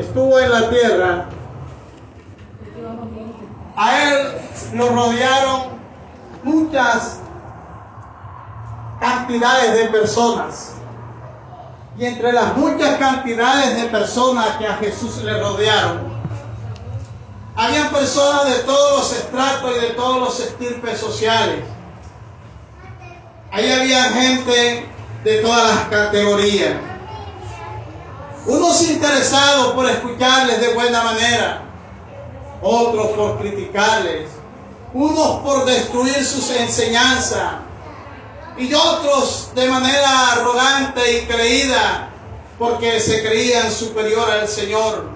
estuvo en la tierra, a él lo rodearon muchas cantidades de personas. Y entre las muchas cantidades de personas que a Jesús le rodearon, había personas de todos los estratos y de todos los estirpes sociales. Ahí había gente de todas las categorías. Unos interesados por escucharles de buena manera, otros por criticarles, unos por destruir sus enseñanzas y otros de manera arrogante y creída porque se creían superior al Señor.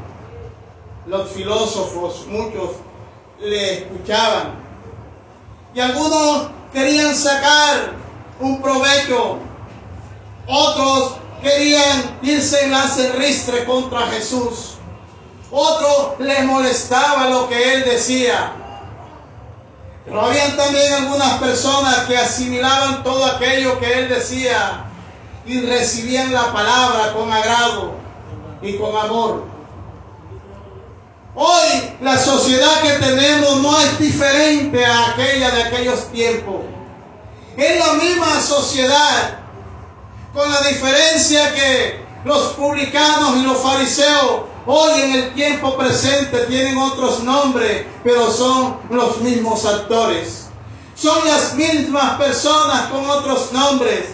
Los filósofos, muchos le escuchaban y algunos querían sacar un provecho, otros querían irse en la cerristre contra Jesús. Otros les molestaba lo que él decía. Pero habían también algunas personas que asimilaban todo aquello que él decía y recibían la palabra con agrado y con amor. Hoy la sociedad que tenemos no es diferente a aquella de aquellos tiempos. Es la misma sociedad, con la diferencia que los publicanos y los fariseos hoy en el tiempo presente tienen otros nombres, pero son los mismos actores. Son las mismas personas con otros nombres,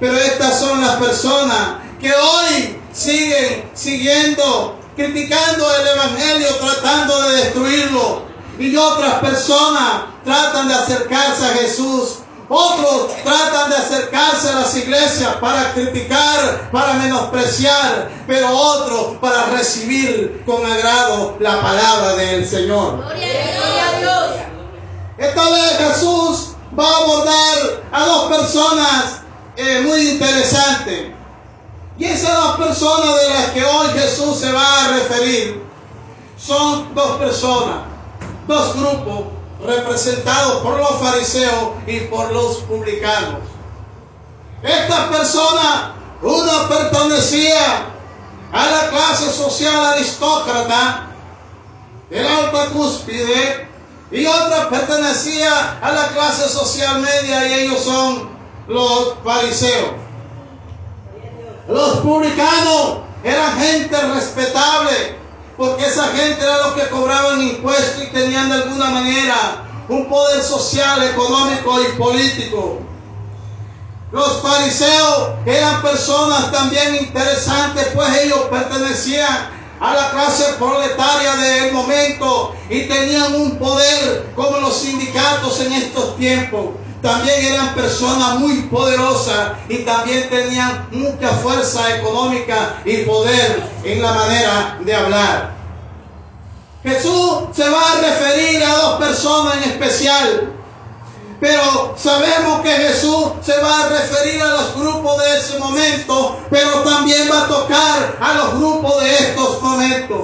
pero estas son las personas que hoy siguen siguiendo, criticando el Evangelio, tratando de destruirlo. Y otras personas tratan de acercarse a Jesús otros tratan de acercarse a las iglesias para criticar, para menospreciar, pero otros para recibir con agrado la palabra del Señor. Gloria a Dios. Esta vez Jesús va a abordar a dos personas eh, muy interesantes. Y esas dos personas de las que hoy Jesús se va a referir son dos personas, dos grupos representados por los fariseos y por los publicanos. Estas personas, una pertenecía a la clase social aristócrata de la alta cúspide y otra pertenecía a la clase social media y ellos son los fariseos. Los publicanos eran gente respetable, porque esa gente era los que cobraban impuestos y tenían de alguna manera un poder social, económico y político. Los fariseos eran personas también interesantes, pues ellos pertenecían a la clase proletaria del momento y tenían un poder como los sindicatos en estos tiempos. También eran personas muy poderosas y también tenían mucha fuerza económica y poder en la manera de hablar. Jesús se va a referir a dos personas en especial, pero sabemos que Jesús se va a referir a los grupos de ese momento, pero también va a tocar a los grupos de estos momentos.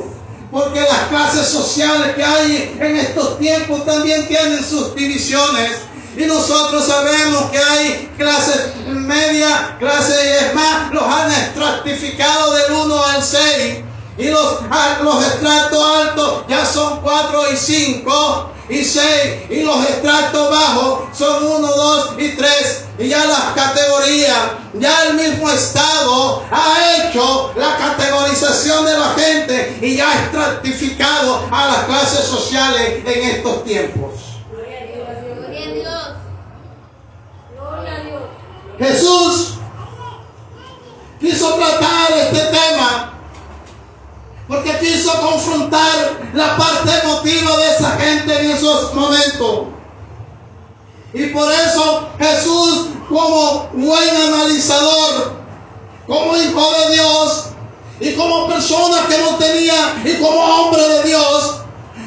Porque las clases sociales que hay en estos tiempos también tienen sus divisiones. Y nosotros sabemos que hay clases media, clases es más, los han estratificado del 1 al 6. Y los, los estratos altos ya son 4 y 5 y 6. Y los estratos bajos son 1, 2 y 3. Y ya las categorías, ya el mismo Estado ha hecho la categorización de la gente y ya ha estratificado a las clases sociales en estos tiempos. Gloria a Dios. Gloria a Dios. Jesús quiso tratar este tema porque quiso confrontar la parte emotiva de esa gente en esos momentos. Y por eso Jesús, como buen analizador, como hijo de Dios y como persona que no tenía, y como hombre de Dios,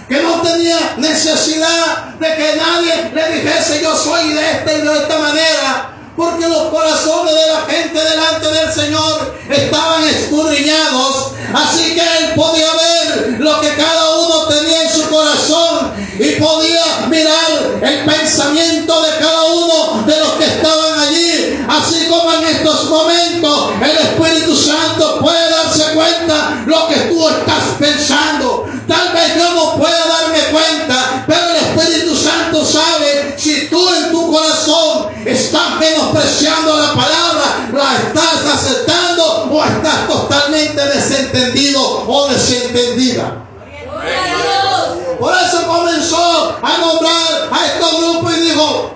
que no tenía necesidad de que nadie le dijese yo soy de esta y de esta manera, porque los corazones de la gente delante del Señor estaban escudriñados, así que él podía ver lo que cada uno tenía en su corazón y podía mirar el pensamiento de cada uno de los que estaban allí, así como en estos momentos el Espíritu Santo puede darse cuenta lo que tú estás pensando. Tal vez yo no pueda o estás totalmente desentendido o desentendida. Por eso comenzó a nombrar a estos grupos y dijo,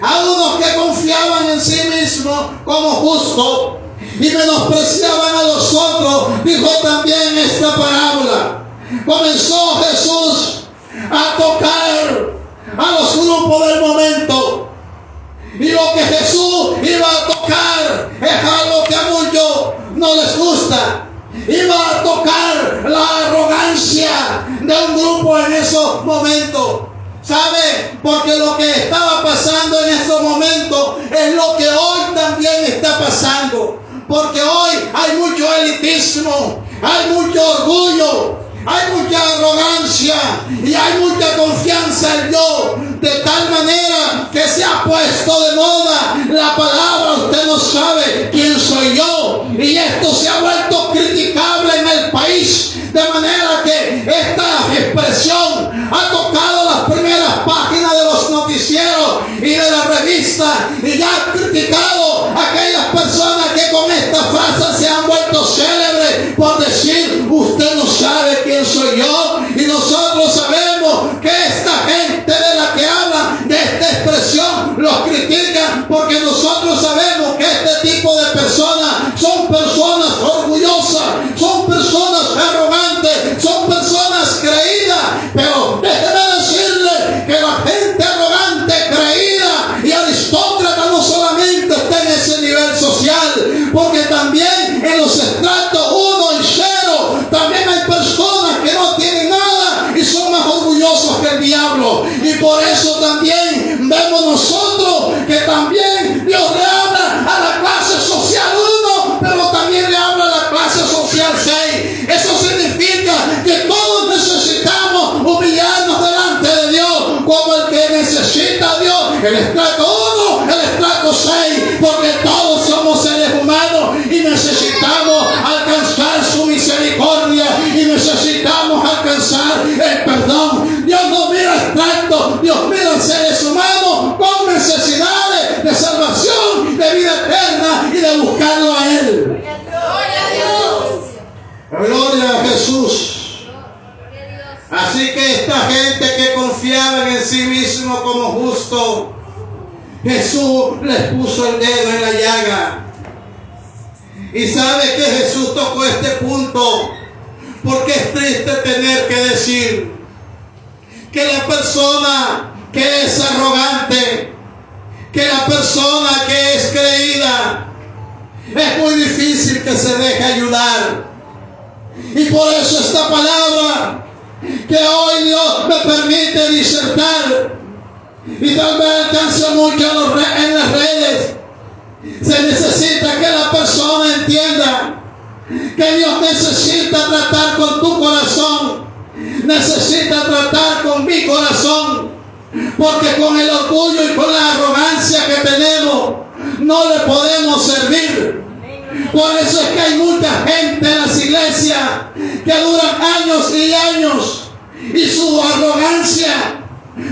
a unos que confiaban en sí mismos como justos y menospreciaban a los otros, dijo también esta parábola. Comenzó Jesús a tocar a los grupos del momento. Y lo que Jesús iba a tocar es algo que a no les gusta. Iba a tocar la arrogancia de un grupo en esos momentos. ¿Sabe? Porque lo que estaba pasando en esos momentos es lo que hoy también está pasando. Porque hoy hay mucho elitismo, hay mucho orgullo, hay mucha arrogancia y hay mucha confianza en yo. De tal manera que se ha puesto de moda la palabra, usted no sabe quién soy yo. Y esto se ha vuelto criticable en el país. De manera que esta expresión ha tocado las primeras páginas de los noticieros y de la revista y ya ha criticado sí mismo como justo, Jesús les puso el dedo en la llaga. Y sabe que Jesús tocó este punto porque es triste tener que decir que la persona que es arrogante, que la persona que es creída, es muy difícil que se deje ayudar. Y por eso esta palabra que hoy Dios me permite disertar y tal vez alcance mucho en las redes. Se necesita que la persona entienda que Dios necesita tratar con tu corazón, necesita tratar con mi corazón, porque con el orgullo y con la arrogancia que tenemos no le podemos servir. Por eso es que hay mucha gente en las iglesias que duran años y años y su arrogancia,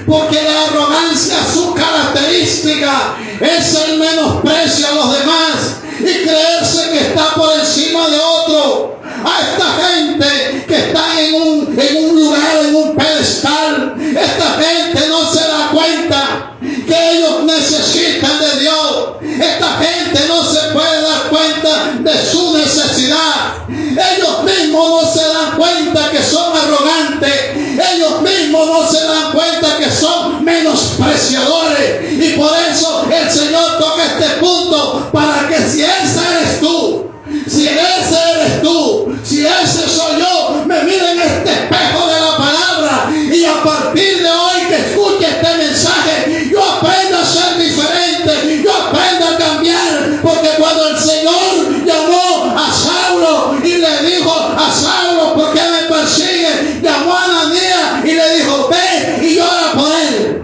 porque la arrogancia, su característica es el menosprecio a los demás y creerse que está por encima de otro. A esta gente que está en un, en un lugar, en un pedestal, esta gente no se da cuenta que ellos necesitan de Dios. Esta gente no se puede dar cuenta de su necesidad. Ellos mismos no se dan cuenta que son arrogantes. Ellos mismos no se dan cuenta que son menospreciadores. Y por eso el Señor toca este punto para que si esa eres tú, si ese eres tú, si ese soy yo, me miren este espejo de la palabra y a partir de hoy que escuche este mensaje, yo aprendo a ser diferente, yo aprendo a cambiar, porque cuando el Señor llamó a Saulo y le dijo a Saulo, ¿por qué me persigue? Llamó a Ananías y le dijo, ve y llora por él.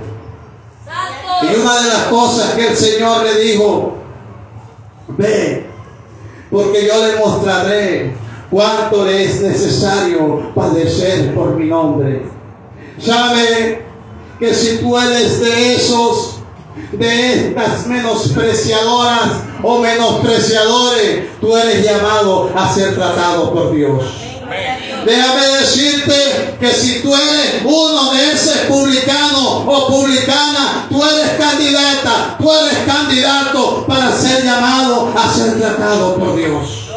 Y Santo. una de las cosas que el Señor le dijo, ve, porque yo le mostraré cuánto le es necesario padecer por mi nombre. Sabe que si tú eres de esos, de estas menospreciadoras o menospreciadores, tú eres llamado a ser tratado por Dios. Déjame decirte que si tú eres uno de esos publicanos o publicana, tú eres candidata, tú eres candidato para ser llamado a ser tratado por Dios.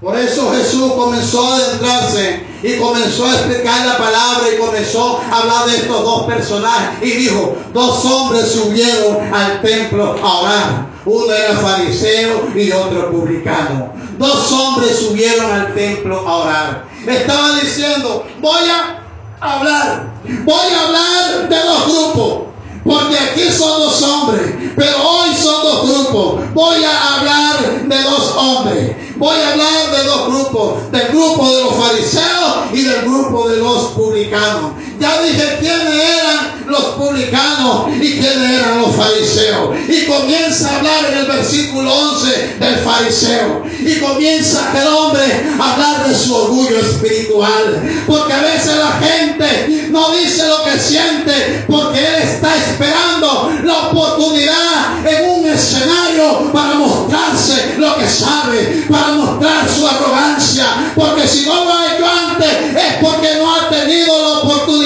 Por eso Jesús comenzó a adentrarse y comenzó a explicar la palabra y comenzó a hablar de estos dos personajes y dijo, dos hombres subieron al templo a orar. Uno era fariseo y otro publicano. Dos hombres subieron al templo a orar. Estaba diciendo, voy a hablar, voy a hablar de dos grupos. Porque aquí son dos hombres, pero hoy son dos grupos. Voy a hablar de dos hombres. Voy a hablar de dos grupos. Del grupo de los fariseos y del grupo de los publicanos. Ya dije quiénes eran los publicanos y quiénes eran los fariseos. Y comienza a hablar en el versículo 11 del fariseo. Y comienza el hombre a hablar de su orgullo espiritual. Porque a veces la gente no dice lo que siente porque él está esperando la oportunidad en un escenario para mostrarse lo que sabe, para mostrar su arrogancia. Porque si no lo ha hecho antes es porque no ha tenido la oportunidad.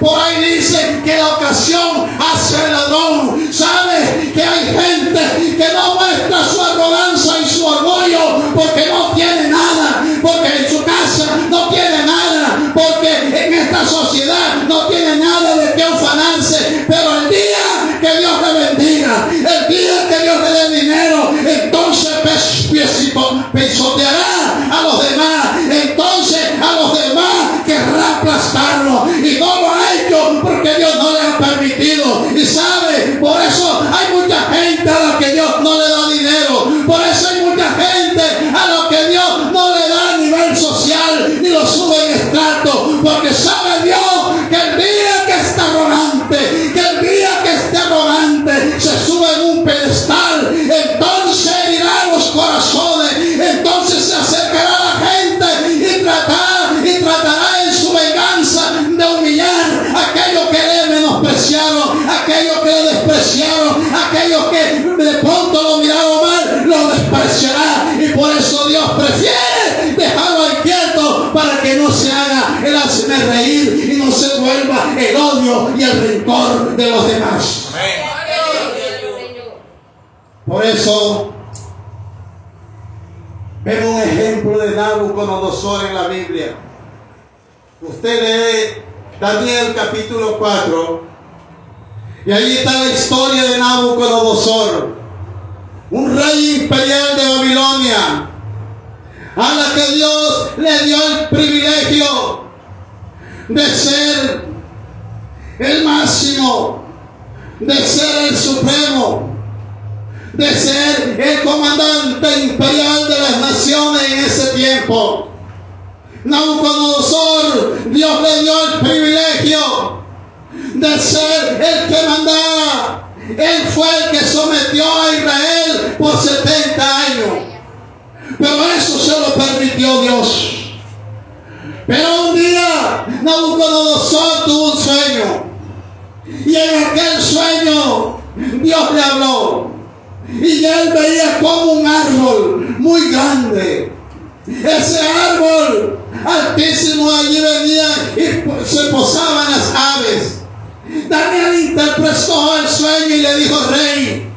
Por ahí dicen que la ocasión hace el ladrón. ¿Sabe que hay gente que no muestra su arrogancia y su orgullo porque no tiene nada? Porque en su casa no tiene nada. Porque en esta sociedad hazme reír y no se vuelva el odio y el rencor de los demás. Por eso vemos un ejemplo de Nabucodonosor en la Biblia. Usted lee Daniel capítulo 4 y allí está la historia de Nabucodonosor, un rey imperial de Babilonia, a la que Dios le dio el privilegio de ser el máximo, de ser el supremo, de ser el comandante imperial de las naciones en ese tiempo. Nabucodonosor, Dios le dio el privilegio de ser el que mandaba. Él fue el que sometió a Israel por 70 años. Pero eso se lo permitió Dios. Pero un día Nabucodonosor tuvo un sueño. Y en aquel sueño Dios le habló. Y él veía como un árbol muy grande. Ese árbol altísimo allí venía y se posaban las aves. Daniel interpretó el sueño y le dijo, rey,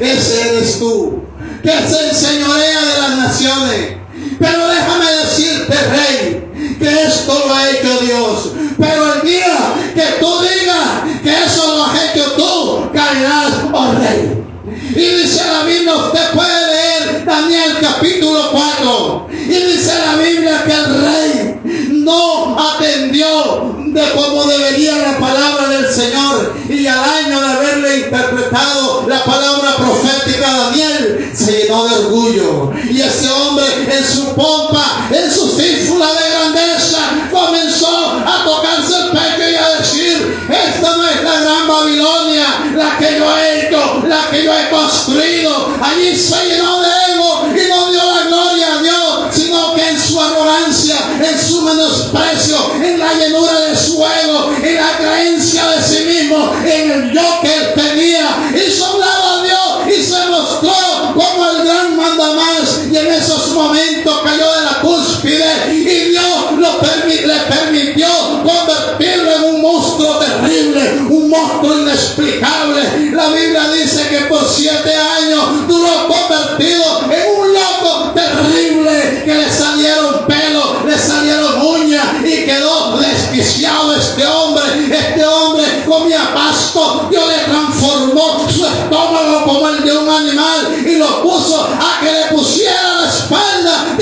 ese eres tú, que se enseñorea de las naciones. Pero déjame decirte, rey, que esto lo ha hecho Dios. Pero el día que tú digas que eso lo has hecho tú, caerás, oh rey. Y dice la Biblia, usted puede leer Daniel capítulo 4. Y dice la Biblia que el rey no atendió de cómo debería la palabra del Señor. Y al año de haberle interpretado la palabra profética a Daniel, se llenó de orgullo. Y ese hombre en su pompa, en su cífula de grandeza, comenzó a tocarse el pecho y a decir, esta no es la gran Babilonia, la que yo he hecho, la que yo he construido. Allí se llenó de ego y no dio la gloria a Dios, sino que en su arrogancia, en su menosprecio, su estómago como el de un animal y lo puso a que le pusiera la espalda,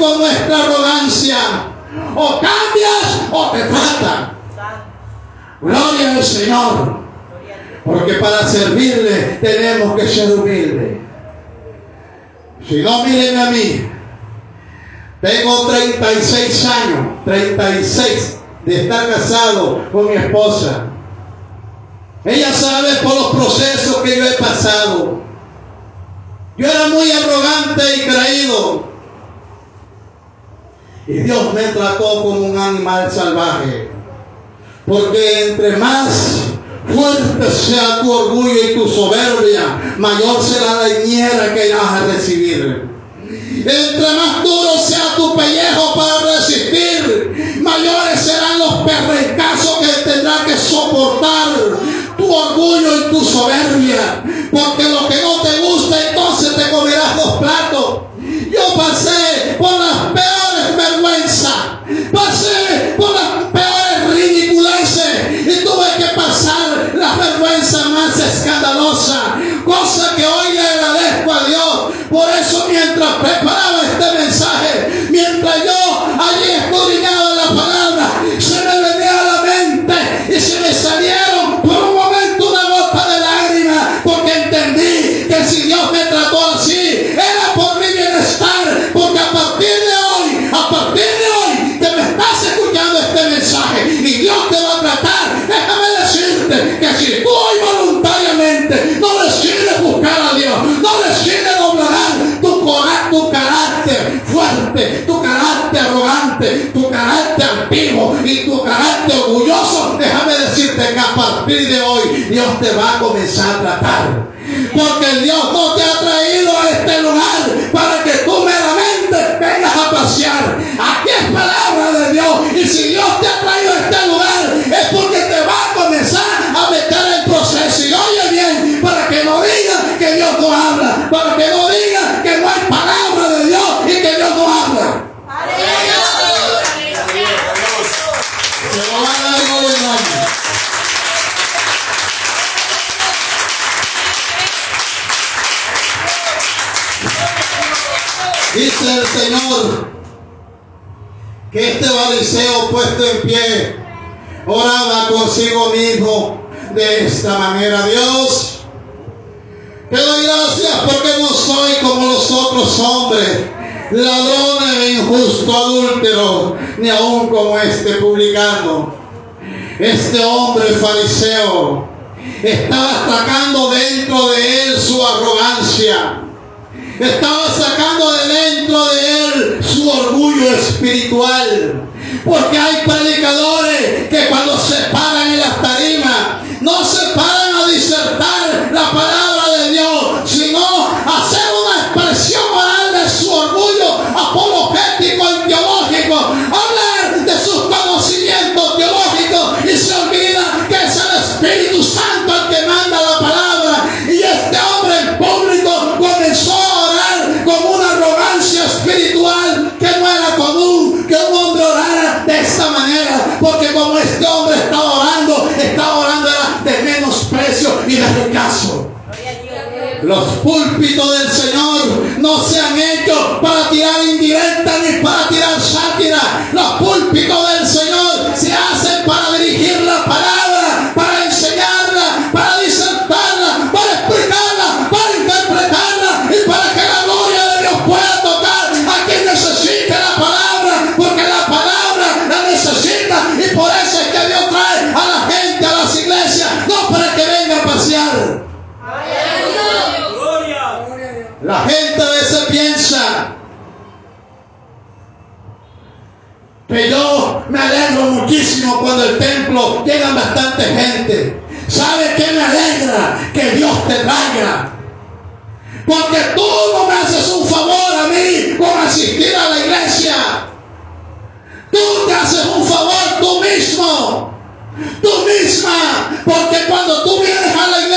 con nuestra arrogancia. O cambias o te tratan. Gloria al Señor. Porque para servirle tenemos que ser humildes. Si no, mírenme a mí. Tengo 36 años, 36 de estar casado con mi esposa. Ella sabe por los procesos que yo he pasado. Yo era muy arrogante y creído. Y Dios me trató como un animal salvaje. Porque entre más fuerte sea tu orgullo y tu soberbia, mayor será la niñera que irás a recibir. Entre más duro sea tu pellejo para resistir, mayores serán los perrecazos que tendrás que soportar tu orgullo y tu soberbia. Porque lo que no te gusta, entonces te comerás dos platos. Yo pasé por las peores vergüenzas, pasé por ridiculeces y tuve que pasar las vergüenzas más escandalosas, cosa que hoy altivo y tu carácter orgulloso, déjame decirte que a partir de hoy Dios te va a comenzar a tratar. Porque Dios no te ha traído a este lugar para que tú meramente vengas a pasear. Aquí es palabra de Dios. Y si Dios te ha traído a este lugar es porque te va a comenzar a meter en proceso. Y oye bien, para que no digas que Dios no habla. Para que no digas que no hay palabra de Dios y que Dios no habla. Se lo va a dar muy grande. Dice el Señor que este bariseo puesto en pie oraba consigo mismo de esta manera. Dios, te doy gracias porque no soy como los otros hombres, ladrones, injusto, adúltero, ni aún como este publicano. Este hombre fariseo estaba sacando dentro de él su arrogancia. Estaba sacando de dentro de él su orgullo espiritual. Porque hay predicadores que cuando se paran en las tarimas, no se paran a disertar Los púlpitos del Señor no se han hecho para tirar indirecta ni para tirar sátira. Los púlpitos del que yo me alegro muchísimo cuando el templo llega bastante gente. ¿Sabe qué me alegra? Que Dios te traiga. Porque tú no me haces un favor a mí con asistir a la iglesia. Tú te haces un favor tú mismo. Tú misma, porque cuando tú vienes a la iglesia,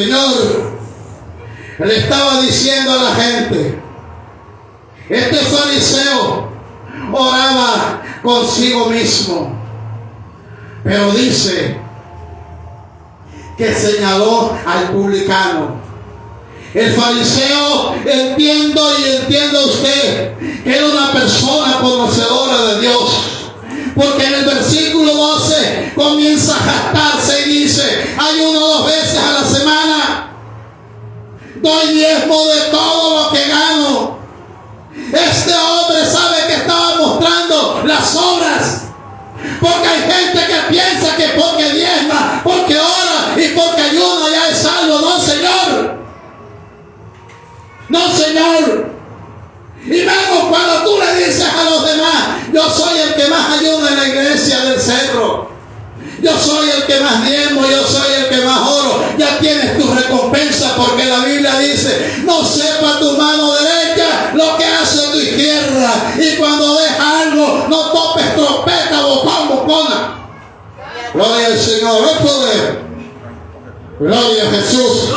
Señor le estaba diciendo a la gente, este fariseo oraba consigo mismo, pero dice, que señaló al publicano. El fariseo, entiendo y entienda usted, que era una persona conocedora de Dios. Porque en el versículo 12 comienza a jactarse y dice, ayuno dos veces a la semana, doy diezmo de todo lo que gano. Este hombre sabe que estaba mostrando las obras porque hay gente que piensa que porque diezma, porque ora y porque ayuda ya es salvo. No, Señor. No, Señor. Y menos cuando tú a los demás, yo soy el que más ayuda en la iglesia del cerro. Yo soy el que más diezmo, yo soy el que más oro. Ya tienes tu recompensa porque la Biblia dice, no sepa tu mano derecha lo que hace tu izquierda. Y cuando deja algo, no topes trompeta, bocón, bocona. Gloria al Señor, el poder. Gloria a Jesús.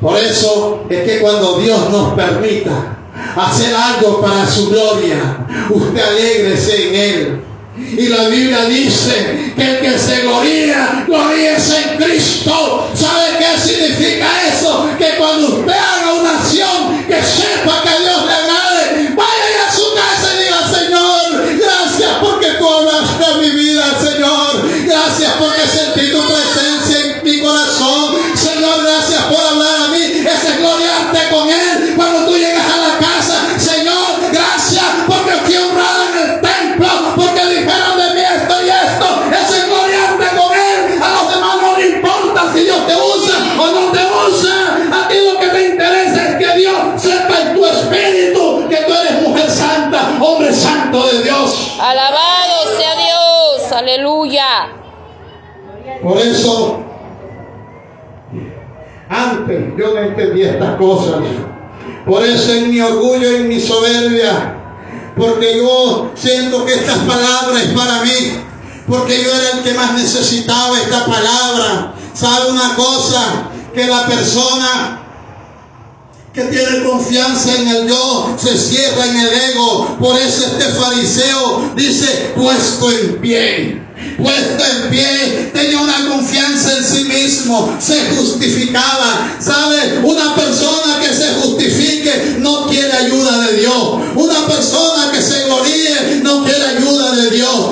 Por eso es que cuando Dios nos permita hacer algo para su gloria, usted alegrese en Él. Y la Biblia dice que el que se gloría, gloríese en Cristo. ¿Sabe qué significa eso? Que cuando usted haga una acción, que sepa que Dios Por eso, antes yo no entendía estas cosas. Por eso en mi orgullo y en mi soberbia, porque yo siento que estas palabras es para mí, porque yo era el que más necesitaba esta palabra. ¿Sabe una cosa? Que la persona que tiene confianza en el yo se cierra en el ego. Por eso este fariseo dice, puesto en pie. Puesto en pie, tenía una confianza en sí mismo, se justificaba. ¿Sabe? Una persona que se justifique no quiere ayuda de Dios. Una persona que se gloríe no quiere ayuda de Dios.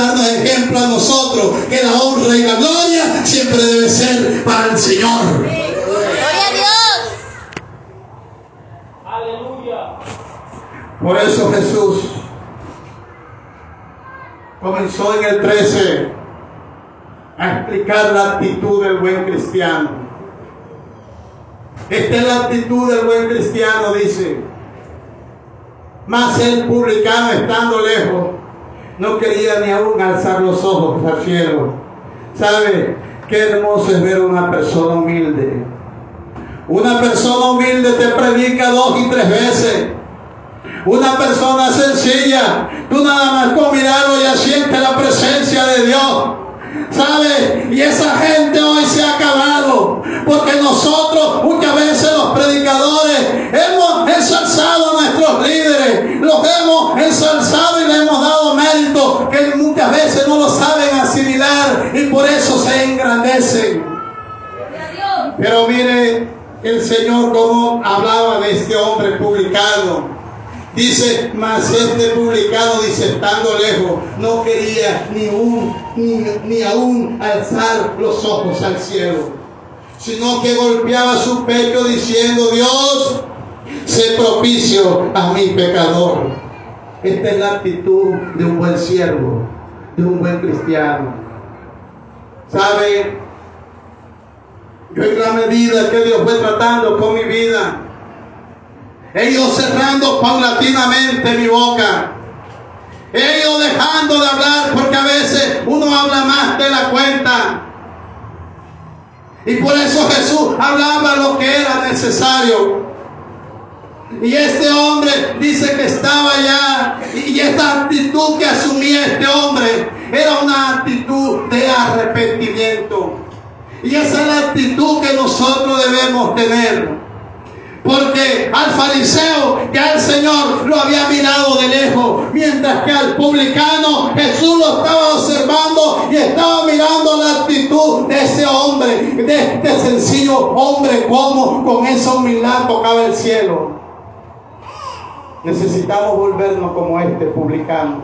Darnos ejemplo a nosotros que la honra y la gloria siempre debe ser para el Señor. Gloria a Dios. Por eso Jesús comenzó en el 13 a explicar la actitud del buen cristiano. Esta es la actitud del buen cristiano, dice. Mas el publicano estando lejos, no quería ni aún alzar los ojos al cielo. ¿Sabe qué hermoso es ver una persona humilde? Una persona humilde te predica dos y tres veces. Una persona sencilla, tú nada más con mirarlo ya sientes la presencia de Dios. ¿Sabe? Y esa gente hoy se ha acabado. Porque nosotros muchas veces los predicadores hemos ensalzado a nuestros líderes. Los hemos ensalzado y le hemos dado mérito que muchas veces no lo saben asimilar y por eso se engrandecen. Pero mire el Señor como hablaba de este hombre publicado. Dice, mas este publicano, dice, estando lejos, no quería ni, un, ni, ni aún alzar los ojos al cielo, sino que golpeaba su pecho diciendo, Dios, sé propicio a mi pecador. Esta es la actitud de un buen siervo, de un buen cristiano. ¿Sabe? Yo en la medida que Dios fue tratando con mi vida, he ido cerrando paulatinamente mi boca. He ido dejando de hablar porque a veces uno habla más de la cuenta. Y por eso Jesús hablaba lo que era necesario. Y este hombre dice que estaba ya, y esta actitud que asumía este hombre era una actitud de arrepentimiento. Y esa es la actitud que nosotros debemos tener. Porque al fariseo ya el Señor lo había mirado de lejos, mientras que al publicano Jesús lo estaba observando y estaba mirando la actitud de ese hombre, de este sencillo hombre, como con esa humildad tocaba el cielo. Necesitamos volvernos como este publicano.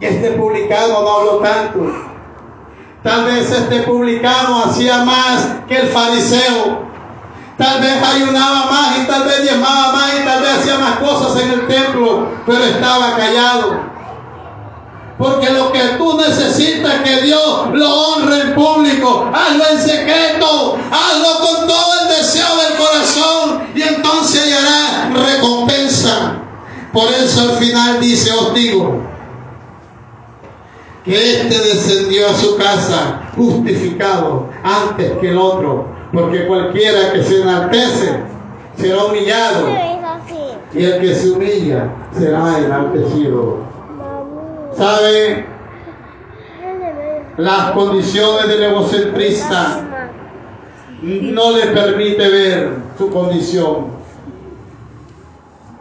Y este publicano no habló tanto. Tal vez este publicano hacía más que el fariseo. Tal vez ayunaba más y tal vez diezmaba más y tal vez hacía más cosas en el templo, pero estaba callado. Porque lo que tú necesitas que Dios lo honre en público, hazlo en secreto, hazlo con todo el deseo del corazón y entonces. Por eso al final dice, os digo, que este descendió a su casa justificado antes que el otro, porque cualquiera que se enaltece será humillado y el que se humilla será enaltecido. ¿Sabe? Las condiciones del egocentrista no le permite ver su condición.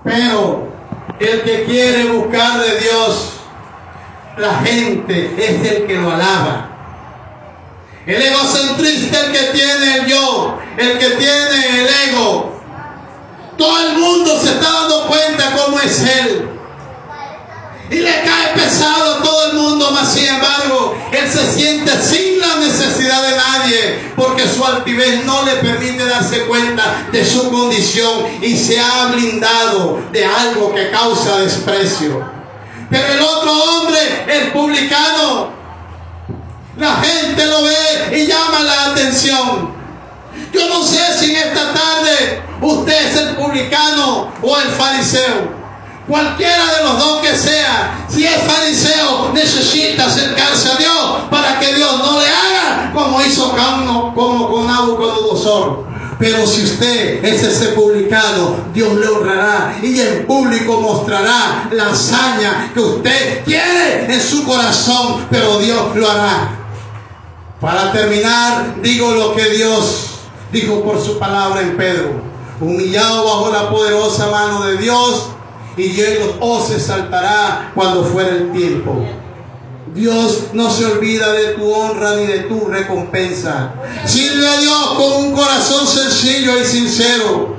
Pero el que quiere buscar de Dios, la gente es el que lo alaba. El egocentrista el que tiene el yo, el que tiene el ego. Todo el mundo se está dando cuenta cómo es él. Y le cae pesado a todo el mundo, mas sin embargo, él se siente sin la necesidad de nadie, porque su altivez no le permite darse cuenta de su condición y se ha blindado de algo que causa desprecio. Pero el otro hombre, el publicano, la gente lo ve y llama la atención. Yo no sé si en esta tarde usted es el publicano o el fariseo. Cualquiera de los dos que sea, si es fariseo, necesita acercarse a Dios para que Dios no le haga como hizo con, como con Nabucodonosor. Pero si usted es ese publicano, Dios le honrará y en público mostrará la hazaña que usted quiere en su corazón, pero Dios lo hará. Para terminar, digo lo que Dios dijo por su palabra en Pedro. Humillado bajo la poderosa mano de Dios, y él os exaltará cuando fuera el tiempo. Dios no se olvida de tu honra ni de tu recompensa. Sirve a Dios con un corazón sencillo y sincero.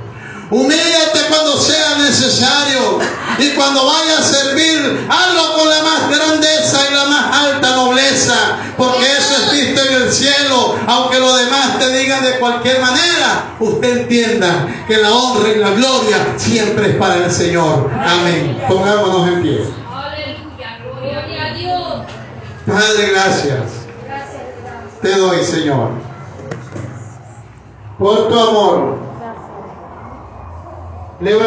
Humíllate cuando sea necesario. Y cuando vaya a servir, hazlo con la más grandeza y la más alta nobleza. Porque eso existe en el cielo. Aunque lo demás te digan de cualquier manera, usted entienda que la honra y la gloria siempre es para el Señor. Amén. Pongámonos en pie. Padre, gracias. Te doy, Señor. Por tu amor לממשלה,